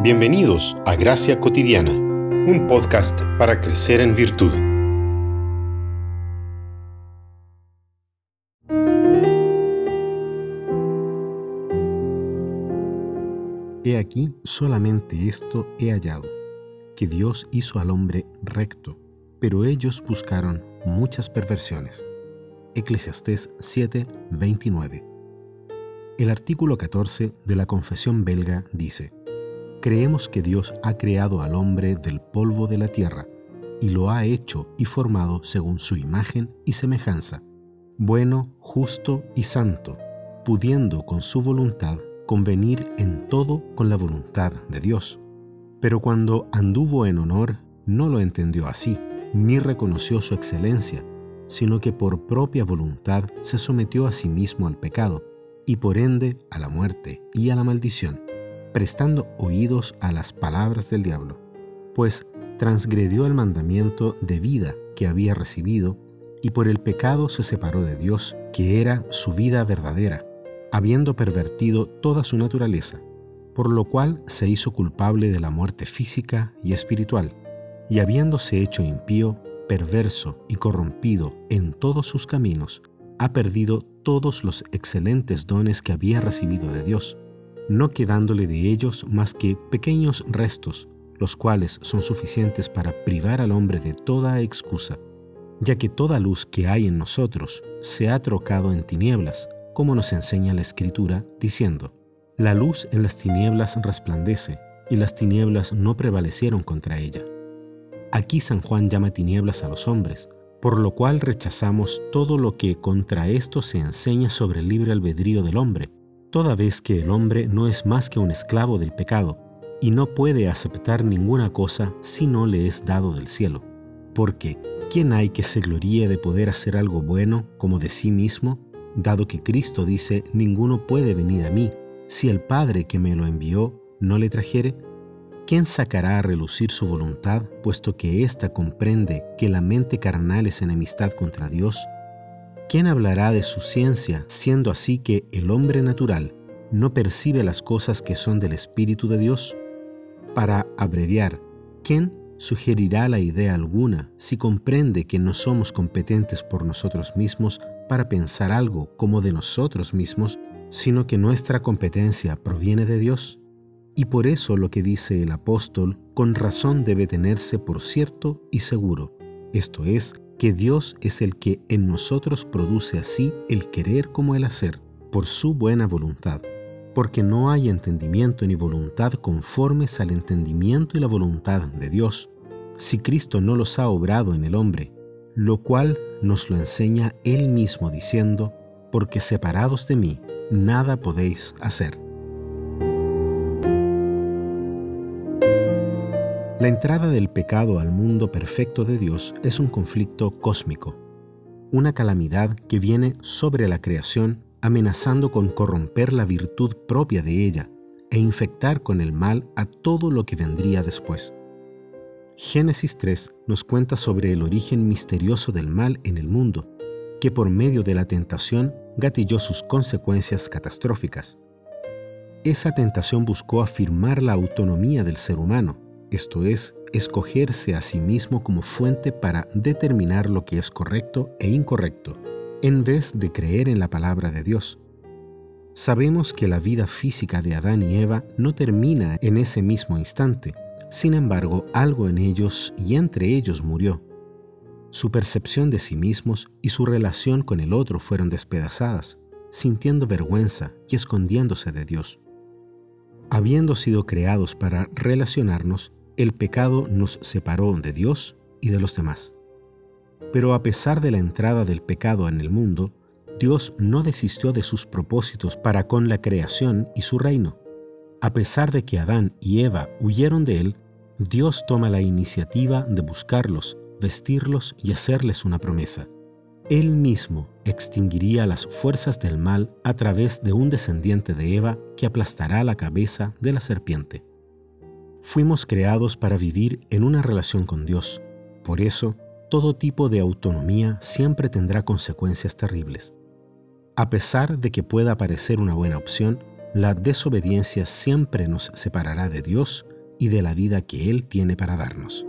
Bienvenidos a Gracia Cotidiana, un podcast para crecer en virtud. He aquí solamente esto he hallado, que Dios hizo al hombre recto, pero ellos buscaron muchas perversiones. Eclesiastés 7:29 El artículo 14 de la Confesión belga dice, Creemos que Dios ha creado al hombre del polvo de la tierra y lo ha hecho y formado según su imagen y semejanza, bueno, justo y santo, pudiendo con su voluntad convenir en todo con la voluntad de Dios. Pero cuando anduvo en honor, no lo entendió así, ni reconoció su excelencia, sino que por propia voluntad se sometió a sí mismo al pecado, y por ende a la muerte y a la maldición, prestando oídos a las palabras del diablo, pues transgredió el mandamiento de vida que había recibido, y por el pecado se separó de Dios, que era su vida verdadera habiendo pervertido toda su naturaleza, por lo cual se hizo culpable de la muerte física y espiritual, y habiéndose hecho impío, perverso y corrompido en todos sus caminos, ha perdido todos los excelentes dones que había recibido de Dios, no quedándole de ellos más que pequeños restos, los cuales son suficientes para privar al hombre de toda excusa, ya que toda luz que hay en nosotros se ha trocado en tinieblas, como nos enseña la Escritura, diciendo, La luz en las tinieblas resplandece, y las tinieblas no prevalecieron contra ella. Aquí San Juan llama tinieblas a los hombres, por lo cual rechazamos todo lo que contra esto se enseña sobre el libre albedrío del hombre, toda vez que el hombre no es más que un esclavo del pecado, y no puede aceptar ninguna cosa si no le es dado del cielo. Porque, ¿quién hay que se gloríe de poder hacer algo bueno como de sí mismo? dado que Cristo dice, ninguno puede venir a mí si el Padre que me lo envió no le trajere? ¿Quién sacará a relucir su voluntad, puesto que ésta comprende que la mente carnal es enemistad contra Dios? ¿Quién hablará de su ciencia, siendo así que el hombre natural no percibe las cosas que son del Espíritu de Dios? Para abreviar, ¿quién sugerirá la idea alguna si comprende que no somos competentes por nosotros mismos para pensar algo como de nosotros mismos, sino que nuestra competencia proviene de Dios. Y por eso lo que dice el apóstol con razón debe tenerse por cierto y seguro, esto es, que Dios es el que en nosotros produce así el querer como el hacer, por su buena voluntad, porque no hay entendimiento ni voluntad conformes al entendimiento y la voluntad de Dios, si Cristo no los ha obrado en el hombre, lo cual nos lo enseña Él mismo diciendo, porque separados de mí, nada podéis hacer. La entrada del pecado al mundo perfecto de Dios es un conflicto cósmico, una calamidad que viene sobre la creación amenazando con corromper la virtud propia de ella e infectar con el mal a todo lo que vendría después. Génesis 3 nos cuenta sobre el origen misterioso del mal en el mundo, que por medio de la tentación gatilló sus consecuencias catastróficas. Esa tentación buscó afirmar la autonomía del ser humano, esto es, escogerse a sí mismo como fuente para determinar lo que es correcto e incorrecto, en vez de creer en la palabra de Dios. Sabemos que la vida física de Adán y Eva no termina en ese mismo instante, sin embargo, algo en ellos y entre ellos murió. Su percepción de sí mismos y su relación con el otro fueron despedazadas, sintiendo vergüenza y escondiéndose de Dios. Habiendo sido creados para relacionarnos, el pecado nos separó de Dios y de los demás. Pero a pesar de la entrada del pecado en el mundo, Dios no desistió de sus propósitos para con la creación y su reino. A pesar de que Adán y Eva huyeron de él, Dios toma la iniciativa de buscarlos, vestirlos y hacerles una promesa. Él mismo extinguiría las fuerzas del mal a través de un descendiente de Eva que aplastará la cabeza de la serpiente. Fuimos creados para vivir en una relación con Dios. Por eso, todo tipo de autonomía siempre tendrá consecuencias terribles. A pesar de que pueda parecer una buena opción, la desobediencia siempre nos separará de Dios y de la vida que Él tiene para darnos.